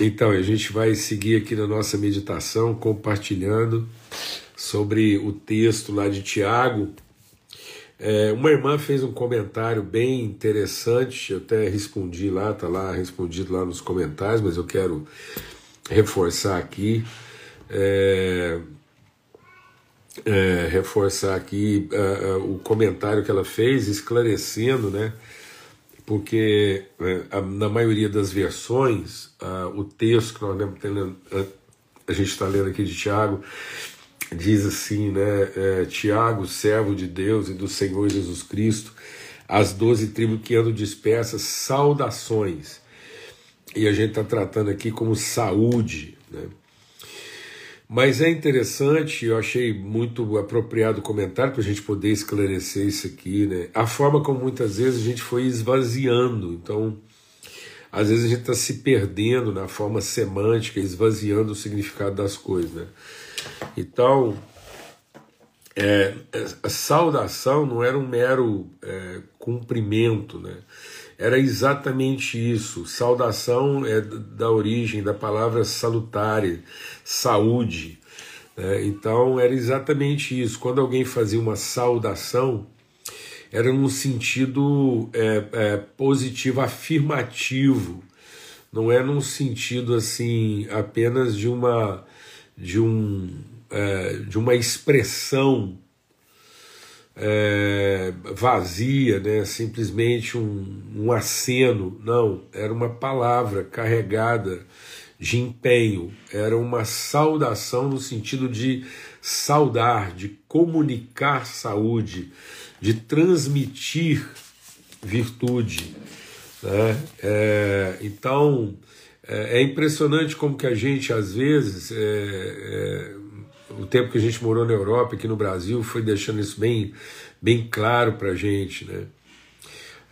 Então, a gente vai seguir aqui na nossa meditação, compartilhando sobre o texto lá de Tiago. É, uma irmã fez um comentário bem interessante, eu até respondi lá, tá lá respondido lá nos comentários, mas eu quero reforçar aqui. É, é, reforçar aqui uh, uh, o comentário que ela fez, esclarecendo, né? Porque né, na maioria das versões, o texto que nós a gente está lendo aqui de Tiago, diz assim, né, é, Tiago, servo de Deus e do Senhor Jesus Cristo, as doze tribos que andam dispersas, saudações. E a gente está tratando aqui como saúde, né? Mas é interessante, eu achei muito apropriado o comentário para a gente poder esclarecer isso aqui, né? A forma como muitas vezes a gente foi esvaziando. Então, às vezes a gente está se perdendo na forma semântica, esvaziando o significado das coisas, né? Então, é, a saudação não era um mero é, cumprimento, né? Era exatamente isso. Saudação é da origem da palavra salutare, saúde. Né? Então era exatamente isso. Quando alguém fazia uma saudação, era num sentido é, é, positivo, afirmativo. Não é num sentido assim apenas de uma de um é, de uma expressão é, vazia, né? simplesmente um, um aceno. Não, era uma palavra carregada de empenho, era uma saudação no sentido de saudar, de comunicar saúde, de transmitir virtude. Né? É, então é, é, impressionante como que a gente às vezes é, é, o tempo que a gente morou na Europa, aqui no Brasil, foi deixando isso bem, bem claro para a gente, né?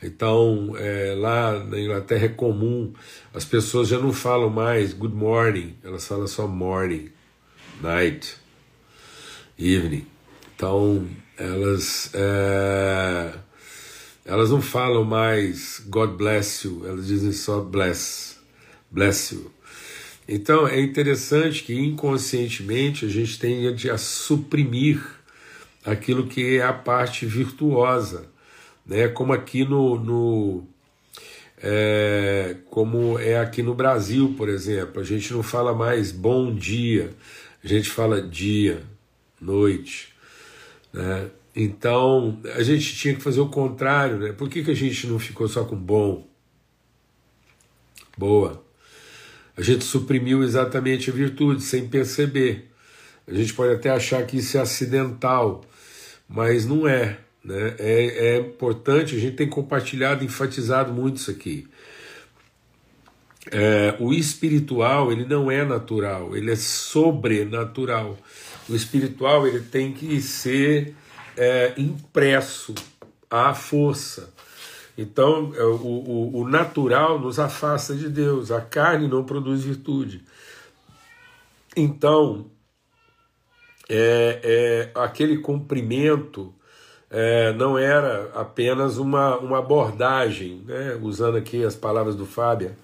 Então, é, lá na Inglaterra é comum, as pessoas já não falam mais good morning, elas falam só morning, night, evening. Então, elas, é, elas não falam mais God bless you, elas dizem só bless, bless you. Então, é interessante que inconscientemente a gente tende a suprimir aquilo que é a parte virtuosa né? Como aqui no, no é, como é aqui no Brasil, por exemplo, a gente não fala mais bom dia, a gente fala dia, noite, né? Então a gente tinha que fazer o contrário, né? Por que, que a gente não ficou só com bom? Boa. A gente suprimiu exatamente a virtude sem perceber. A gente pode até achar que isso é acidental, mas não é. Né? É, é importante, a gente tem compartilhado, enfatizado muito isso aqui. É, o espiritual ele não é natural, ele é sobrenatural. O espiritual ele tem que ser é, impresso à força. Então, é, o, o, o, natural nos afasta de Deus, a carne não produz virtude. Então, é, é aquele cumprimento é, não era apenas uma, uma abordagem, né? usando aqui as palavras do Fábio.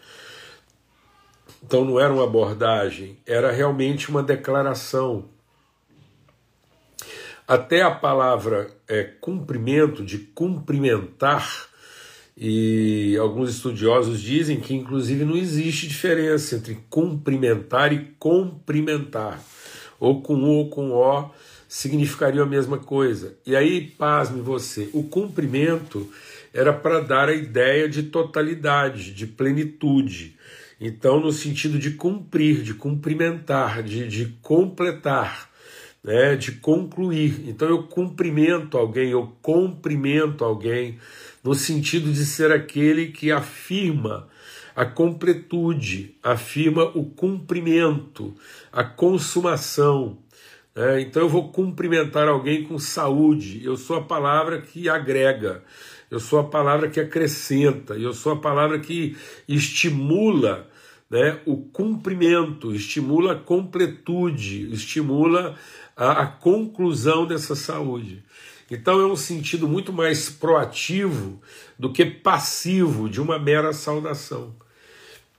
Então não era uma abordagem, era realmente uma declaração. Até a palavra é, cumprimento, de cumprimentar, e alguns estudiosos dizem que inclusive não existe diferença entre cumprimentar e cumprimentar, ou com o ou com o significariam a mesma coisa. E aí, pasme você, o cumprimento era para dar a ideia de totalidade, de plenitude. Então, no sentido de cumprir, de cumprimentar, de, de completar, né, de concluir. Então, eu cumprimento alguém, eu cumprimento alguém, no sentido de ser aquele que afirma a completude, afirma o cumprimento, a consumação, é, então eu vou cumprimentar alguém com saúde. Eu sou a palavra que agrega, eu sou a palavra que acrescenta, eu sou a palavra que estimula né, o cumprimento, estimula a completude, estimula a, a conclusão dessa saúde. Então é um sentido muito mais proativo do que passivo de uma mera saudação.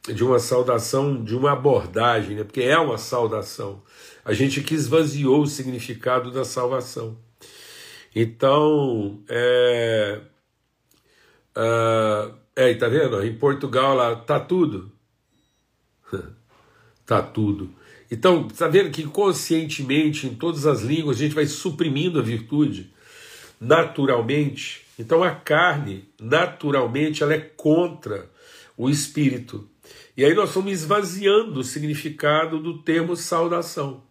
de uma saudação, de uma abordagem, né? porque é uma saudação. A gente que esvaziou o significado da salvação. Então, é. Uh, é, tá vendo? Em Portugal lá tá tudo. tá tudo. Então, tá vendo que conscientemente, em todas as línguas, a gente vai suprimindo a virtude naturalmente. Então, a carne, naturalmente, ela é contra o espírito. E aí nós estamos esvaziando o significado do termo saudação.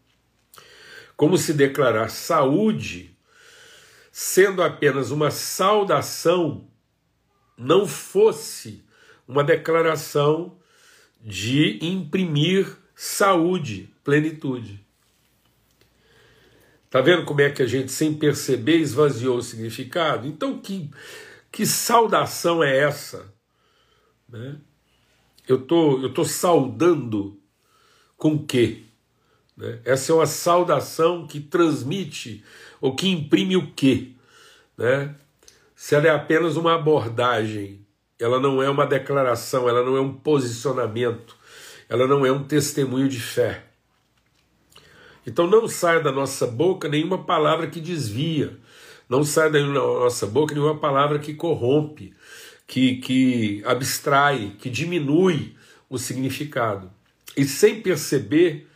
Como se declarar saúde sendo apenas uma saudação não fosse uma declaração de imprimir saúde, plenitude. Tá vendo como é que a gente, sem perceber, esvaziou o significado? Então, que, que saudação é essa? Né? Eu tô, eu tô saudando com o quê? Né? Essa é uma saudação que transmite ou que imprime o quê? Né? Se ela é apenas uma abordagem, ela não é uma declaração, ela não é um posicionamento, ela não é um testemunho de fé. Então não sai da nossa boca nenhuma palavra que desvia, não sai da nossa boca nenhuma palavra que corrompe, que, que abstrai, que diminui o significado. E sem perceber,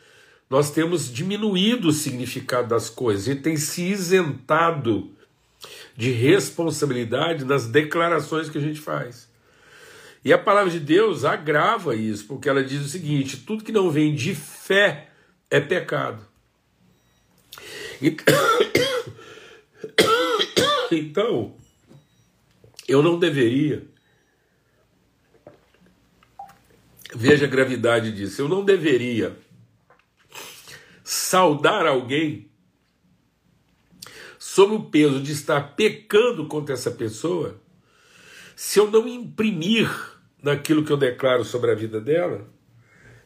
nós temos diminuído o significado das coisas, e tem se isentado de responsabilidade nas declarações que a gente faz. E a palavra de Deus agrava isso, porque ela diz o seguinte: tudo que não vem de fé é pecado. Então, eu não deveria. Veja a gravidade disso. Eu não deveria saudar alguém sob o peso de estar pecando contra essa pessoa se eu não imprimir naquilo que eu declaro sobre a vida dela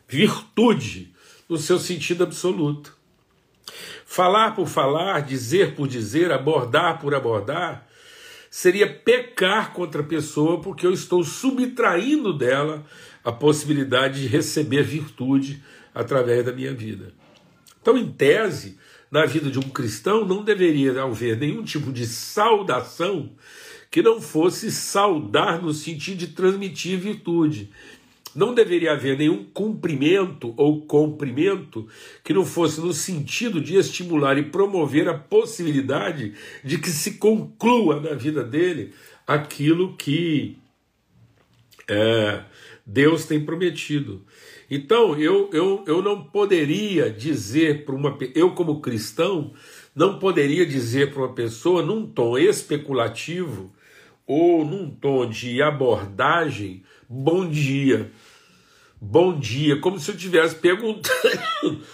virtude no seu sentido absoluto. Falar por falar, dizer por dizer, abordar por abordar, seria pecar contra a pessoa, porque eu estou subtraindo dela a possibilidade de receber virtude através da minha vida. Então, em tese, na vida de um cristão não deveria haver nenhum tipo de saudação que não fosse saudar no sentido de transmitir virtude. Não deveria haver nenhum cumprimento ou cumprimento que não fosse no sentido de estimular e promover a possibilidade de que se conclua na vida dele aquilo que é, Deus tem prometido. Então, eu, eu, eu não poderia dizer para uma eu como cristão, não poderia dizer para uma pessoa num tom especulativo ou num tom de abordagem, bom dia. Bom dia, como se eu estivesse perguntando.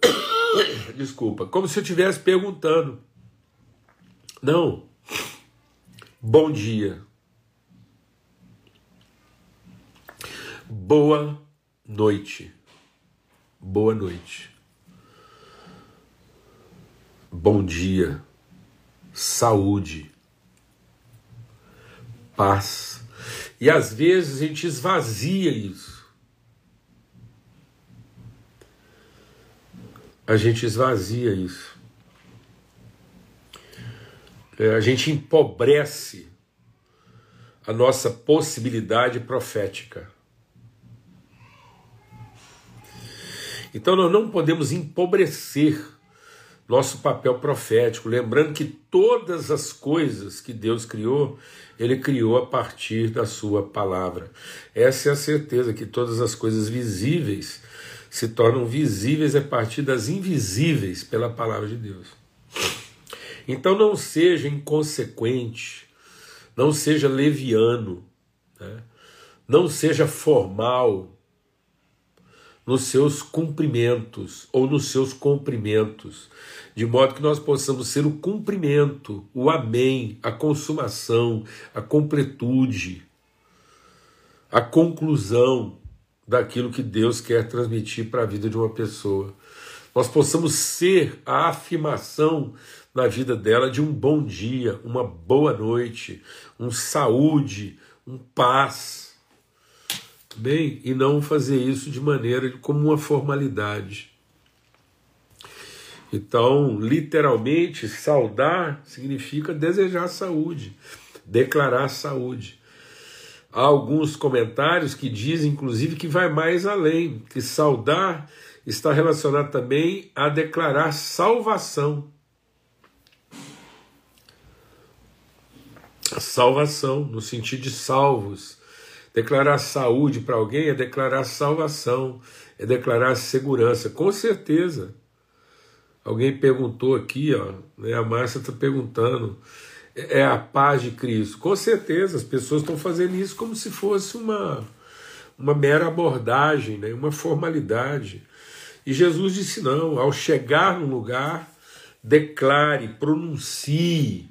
Desculpa, como se eu estivesse perguntando. Não. Bom dia. Boa noite. Boa noite. Bom dia. Saúde. Paz. E às vezes a gente esvazia isso. A gente esvazia isso. É, a gente empobrece a nossa possibilidade profética. Então nós não podemos empobrecer nosso papel profético, lembrando que todas as coisas que Deus criou, Ele criou a partir da Sua palavra. Essa é a certeza que todas as coisas visíveis se tornam visíveis a partir das invisíveis pela palavra de Deus. Então não seja inconsequente, não seja leviano, né? não seja formal, nos seus cumprimentos ou nos seus cumprimentos, de modo que nós possamos ser o cumprimento, o amém, a consumação, a completude, a conclusão daquilo que Deus quer transmitir para a vida de uma pessoa. Nós possamos ser a afirmação na vida dela de um bom dia, uma boa noite, um saúde, um paz Bem, e não fazer isso de maneira como uma formalidade. Então, literalmente, saudar significa desejar saúde, declarar saúde. Há alguns comentários que dizem, inclusive, que vai mais além, que saudar está relacionado também a declarar salvação. Salvação, no sentido de salvos. Declarar saúde para alguém é declarar salvação, é declarar segurança, com certeza. Alguém perguntou aqui, ó, né, a Márcia está perguntando, é a paz de Cristo. Com certeza, as pessoas estão fazendo isso como se fosse uma, uma mera abordagem, né, uma formalidade. E Jesus disse: não, ao chegar no lugar, declare, pronuncie,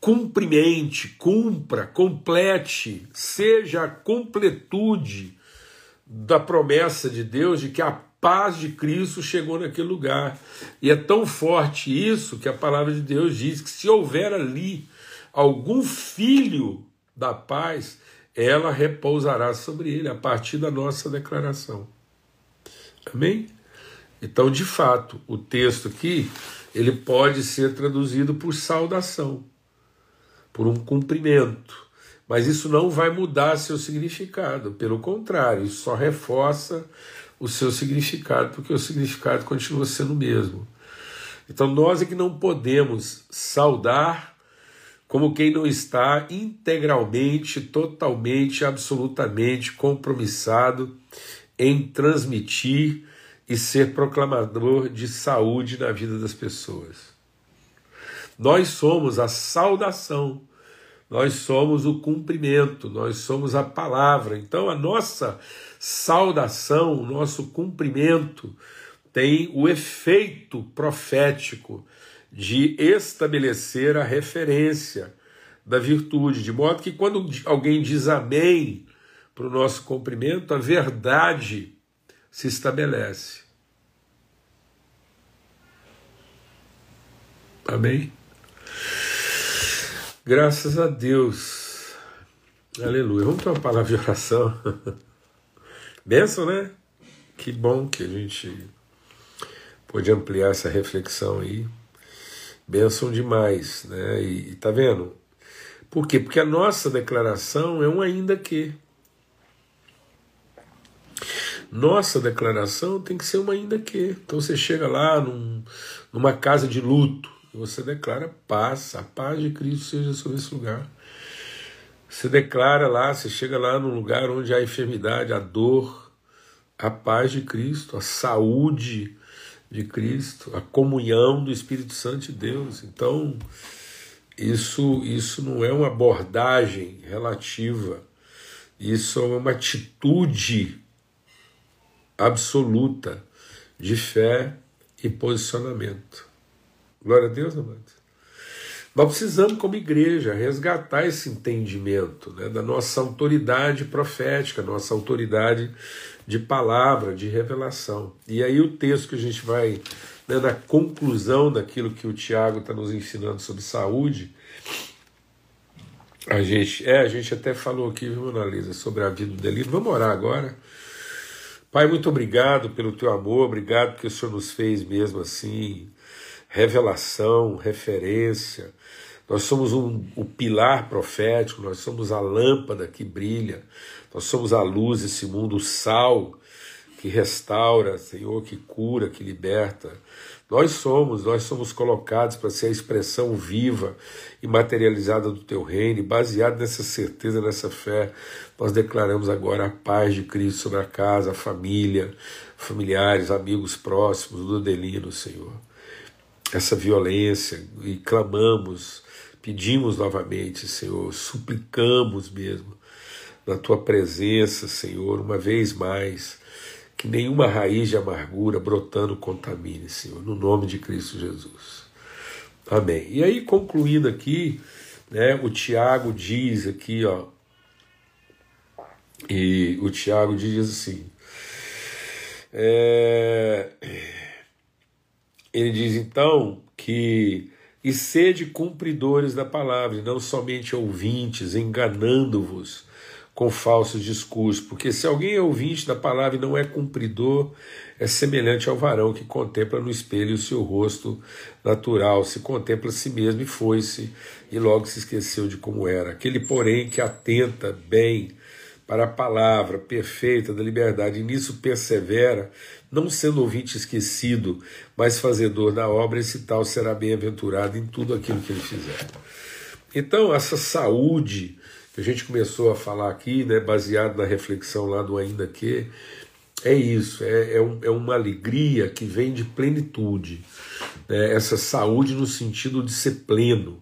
cumprimente, cumpra, complete, seja a completude da promessa de Deus de que a paz de Cristo chegou naquele lugar. E é tão forte isso que a palavra de Deus diz que se houver ali algum filho da paz, ela repousará sobre ele a partir da nossa declaração. Amém? Então, de fato, o texto aqui ele pode ser traduzido por saudação, por um cumprimento, mas isso não vai mudar seu significado, pelo contrário, isso só reforça o seu significado, porque o significado continua sendo o mesmo. Então nós é que não podemos saudar como quem não está integralmente, totalmente, absolutamente compromissado em transmitir e ser proclamador de saúde na vida das pessoas. Nós somos a saudação, nós somos o cumprimento, nós somos a palavra. Então a nossa saudação, o nosso cumprimento, tem o efeito profético de estabelecer a referência da virtude, de modo que quando alguém diz amém para o nosso cumprimento, a verdade se estabelece. Amém? Graças a Deus. Aleluia. Vamos ter uma palavra de oração. Benção, né? Que bom que a gente pôde ampliar essa reflexão aí. Benção demais, né? E, e tá vendo? Por quê? Porque a nossa declaração é um ainda que. Nossa declaração tem que ser uma ainda que. Então você chega lá num, numa casa de luto, você declara paz, a paz de Cristo seja sobre esse lugar. Você declara lá, você chega lá num lugar onde há enfermidade, a dor, a paz de Cristo, a saúde de Cristo, a comunhão do Espírito Santo de Deus. Então, isso, isso não é uma abordagem relativa, isso é uma atitude absoluta de fé e posicionamento. Glória a Deus, amados. Nós precisamos, como igreja, resgatar esse entendimento né, da nossa autoridade profética, nossa autoridade de palavra, de revelação. E aí, o texto que a gente vai, né, na conclusão daquilo que o Tiago está nos ensinando sobre saúde, a gente, é, a gente até falou aqui, viu, Analisa, sobre a vida do delírio. Vamos orar agora. Pai, muito obrigado pelo teu amor, obrigado porque o Senhor nos fez mesmo assim revelação, referência. Nós somos um, o pilar profético, nós somos a lâmpada que brilha, nós somos a luz desse mundo, o sal que restaura, Senhor, que cura, que liberta. Nós somos, nós somos colocados para ser a expressão viva e materializada do teu reino, e baseado nessa certeza, nessa fé, nós declaramos agora a paz de Cristo sobre a casa, a família, familiares, amigos próximos do Delino, Senhor essa violência e clamamos, pedimos novamente, Senhor, suplicamos mesmo na tua presença, Senhor, uma vez mais, que nenhuma raiz de amargura brotando contamine, Senhor, no nome de Cristo Jesus. Amém. E aí, concluindo aqui, né, o Tiago diz aqui, ó, e o Tiago diz assim, é, ele diz então que e sede cumpridores da palavra, não somente ouvintes, enganando-vos com falsos discursos, porque se alguém é ouvinte da palavra e não é cumpridor, é semelhante ao varão que contempla no espelho o seu rosto natural, se contempla a si mesmo e foi-se, e logo se esqueceu de como era. Aquele, porém, que atenta bem para a palavra perfeita da liberdade, e nisso persevera, não sendo ouvinte esquecido, mas fazedor da obra, esse tal será bem-aventurado em tudo aquilo que ele fizer. Então, essa saúde que a gente começou a falar aqui, né, baseado na reflexão lá do Ainda Que, é isso, é, é, um, é uma alegria que vem de plenitude. Né, essa saúde no sentido de ser pleno,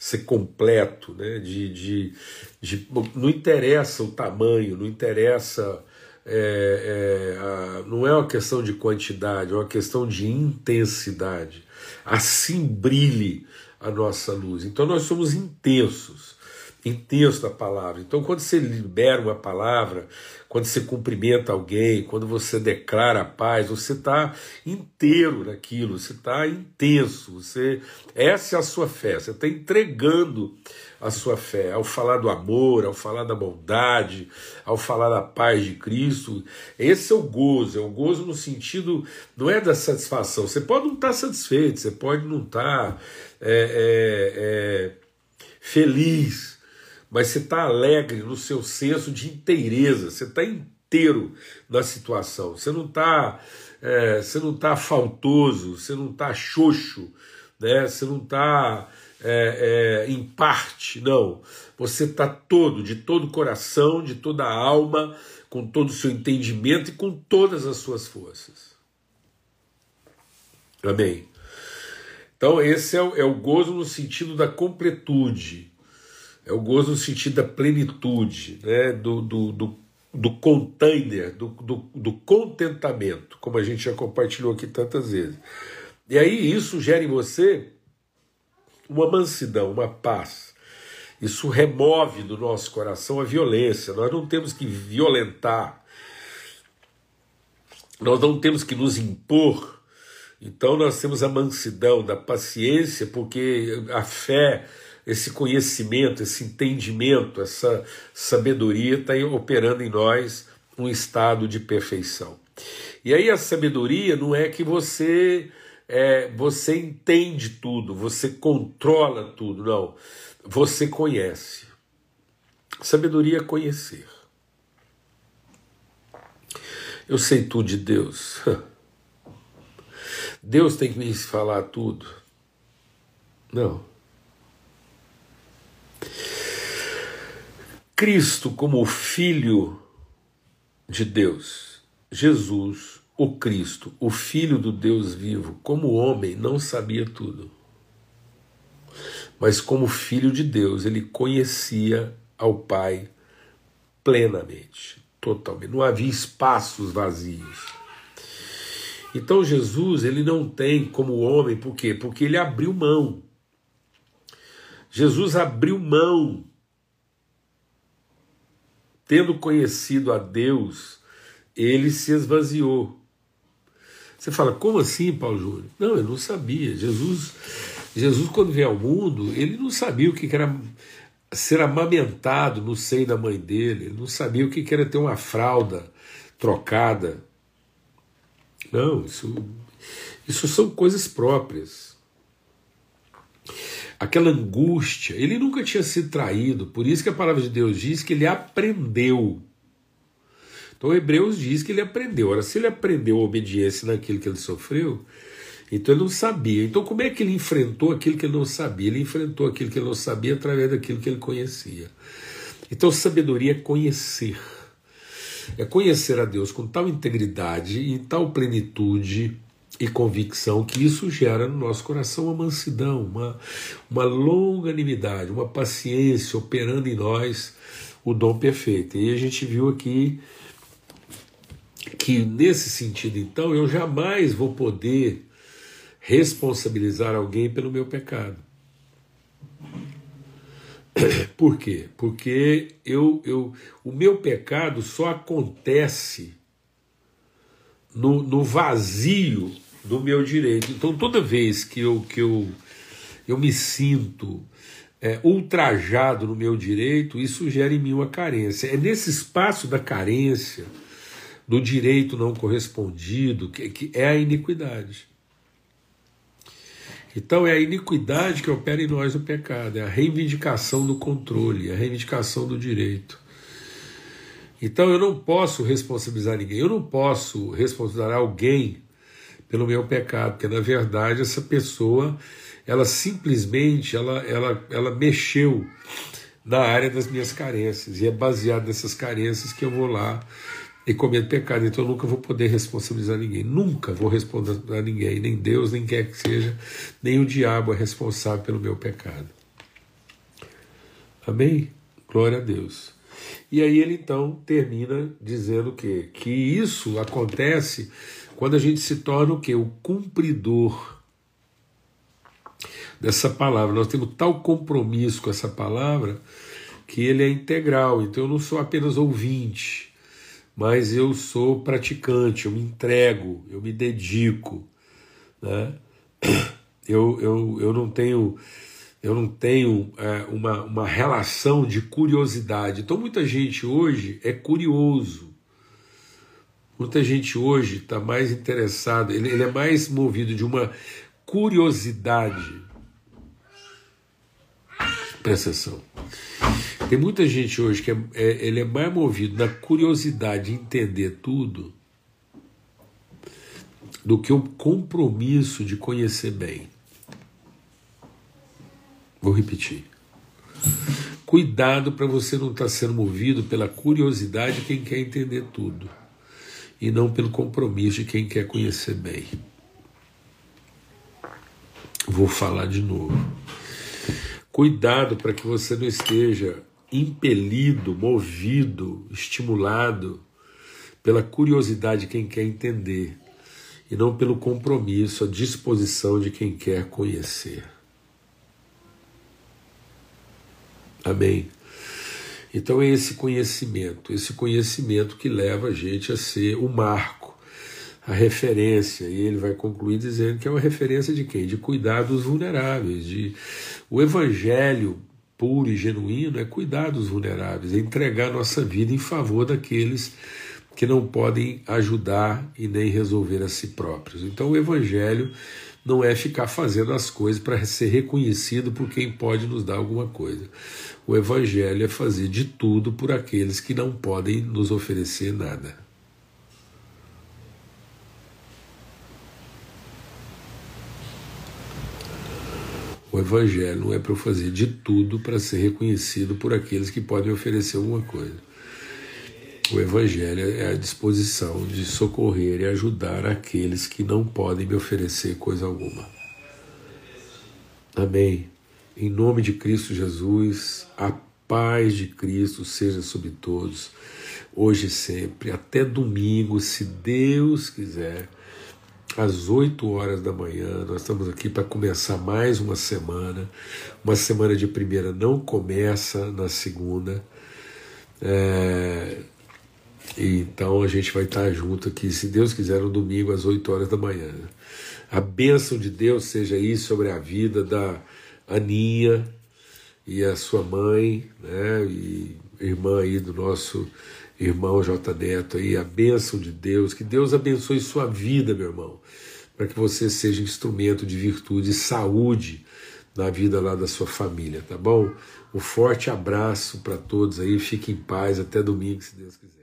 ser completo, né? de, de, de não interessa o tamanho, não interessa. É, é, a, não é uma questão de quantidade, é uma questão de intensidade. Assim brilhe a nossa luz. Então nós somos intensos intenso da palavra. Então, quando você libera uma palavra, quando você cumprimenta alguém, quando você declara a paz, você está inteiro naquilo, você está intenso. Você essa é a sua fé. Você está entregando a sua fé ao falar do amor, ao falar da bondade, ao falar da paz de Cristo. Esse é o gozo. É o gozo no sentido não é da satisfação. Você pode não estar tá satisfeito, você pode não estar tá, é, é, é, feliz mas você está alegre no seu senso de inteireza, você está inteiro na situação, você não está é, você não está faltoso, você não está xoxo, né? você não está é, é, em parte, não. Você está todo, de todo o coração, de toda a alma, com todo o seu entendimento e com todas as suas forças. Amém? Então, esse é é o gozo no sentido da completude é o gozo no sentido da plenitude, né? do, do, do, do container, do, do, do contentamento, como a gente já compartilhou aqui tantas vezes. E aí isso gera em você uma mansidão, uma paz. Isso remove do nosso coração a violência. Nós não temos que violentar, nós não temos que nos impor. Então nós temos a mansidão da paciência, porque a fé esse conhecimento, esse entendimento, essa sabedoria está operando em nós um estado de perfeição. E aí a sabedoria não é que você é, você entende tudo, você controla tudo, não. Você conhece. Sabedoria é conhecer. Eu sei tudo de Deus. Deus tem que me falar tudo. Não. Cristo como Filho de Deus, Jesus, o Cristo, o Filho do Deus vivo, como homem, não sabia tudo. Mas como Filho de Deus, ele conhecia ao Pai plenamente, totalmente. Não havia espaços vazios. Então Jesus, ele não tem como homem, por quê? Porque ele abriu mão. Jesus abriu mão tendo conhecido a Deus, ele se esvaziou. Você fala, como assim, Paulo Júnior? Não, eu não sabia. Jesus, Jesus quando veio ao mundo, ele não sabia o que era ser amamentado no seio da mãe dele, ele não sabia o que era ter uma fralda trocada. Não, isso, isso são coisas próprias aquela angústia. Ele nunca tinha sido traído, por isso que a palavra de Deus diz que ele aprendeu. Então, Hebreus diz que ele aprendeu. Ora, se ele aprendeu a obediência naquilo que ele sofreu, então ele não sabia. Então, como é que ele enfrentou aquilo que ele não sabia? Ele enfrentou aquilo que ele não sabia através daquilo que ele conhecia. Então, sabedoria é conhecer. É conhecer a Deus com tal integridade e tal plenitude e convicção que isso gera no nosso coração uma mansidão, uma, uma longanimidade, uma paciência operando em nós o dom perfeito. E a gente viu aqui que nesse sentido, então, eu jamais vou poder responsabilizar alguém pelo meu pecado. Por quê? Porque eu, eu, o meu pecado só acontece no, no vazio do meu direito. Então, toda vez que eu, que eu, eu me sinto é, ultrajado no meu direito, isso gera em mim uma carência. É nesse espaço da carência, do direito não correspondido, que, que é a iniquidade. Então é a iniquidade que opera em nós o pecado, é a reivindicação do controle, é a reivindicação do direito. Então eu não posso responsabilizar ninguém, eu não posso responsabilizar alguém pelo meu pecado, porque na verdade essa pessoa ela simplesmente ela, ela, ela mexeu na área das minhas carências e é baseado nessas carências que eu vou lá e cometo pecado. Então eu nunca vou poder responsabilizar ninguém, nunca vou a ninguém, nem Deus, nem quer que seja, nem o diabo é responsável pelo meu pecado. Amém? Glória a Deus. E aí ele então termina dizendo que que isso acontece quando a gente se torna o que o cumpridor dessa palavra. Nós temos tal compromisso com essa palavra que ele é integral. Então eu não sou apenas ouvinte, mas eu sou praticante, eu me entrego, eu me dedico. Né? Eu, eu, eu não tenho eu não tenho é, uma, uma relação de curiosidade. Então muita gente hoje é curioso. Muita gente hoje está mais interessada, ele, ele é mais movido de uma curiosidade Presta atenção. Tem muita gente hoje que é, é, ele é mais movido na curiosidade de entender tudo do que o compromisso de conhecer bem. Vou repetir. Cuidado para você não estar tá sendo movido pela curiosidade de quem quer entender tudo e não pelo compromisso de quem quer conhecer bem. Vou falar de novo. Cuidado para que você não esteja impelido, movido, estimulado pela curiosidade de quem quer entender e não pelo compromisso, a disposição de quem quer conhecer. Amém. Então é esse conhecimento, esse conhecimento que leva a gente a ser o marco, a referência, e ele vai concluir dizendo que é uma referência de quem? De cuidar dos vulneráveis, de o evangelho puro e genuíno é cuidar dos vulneráveis, é entregar nossa vida em favor daqueles que não podem ajudar e nem resolver a si próprios. Então o evangelho não é ficar fazendo as coisas para ser reconhecido por quem pode nos dar alguma coisa. O evangelho é fazer de tudo por aqueles que não podem nos oferecer nada. O Evangelho não é para eu fazer de tudo para ser reconhecido por aqueles que podem oferecer alguma coisa. O Evangelho é a disposição de socorrer e ajudar aqueles que não podem me oferecer coisa alguma. Amém. Em nome de Cristo Jesus, a paz de Cristo seja sobre todos, hoje e sempre, até domingo, se Deus quiser às 8 horas da manhã. Nós estamos aqui para começar mais uma semana. Uma semana de primeira não começa na segunda. É... Então a gente vai estar junto aqui, se Deus quiser, no domingo às 8 horas da manhã. A bênção de Deus seja aí sobre a vida da Aninha e a sua mãe, né? E irmã aí do nosso irmão J. Neto aí, a bênção de Deus, que Deus abençoe sua vida, meu irmão, para que você seja instrumento de virtude e saúde na vida lá da sua família, tá bom? Um forte abraço para todos aí, fique em paz, até domingo, se Deus quiser.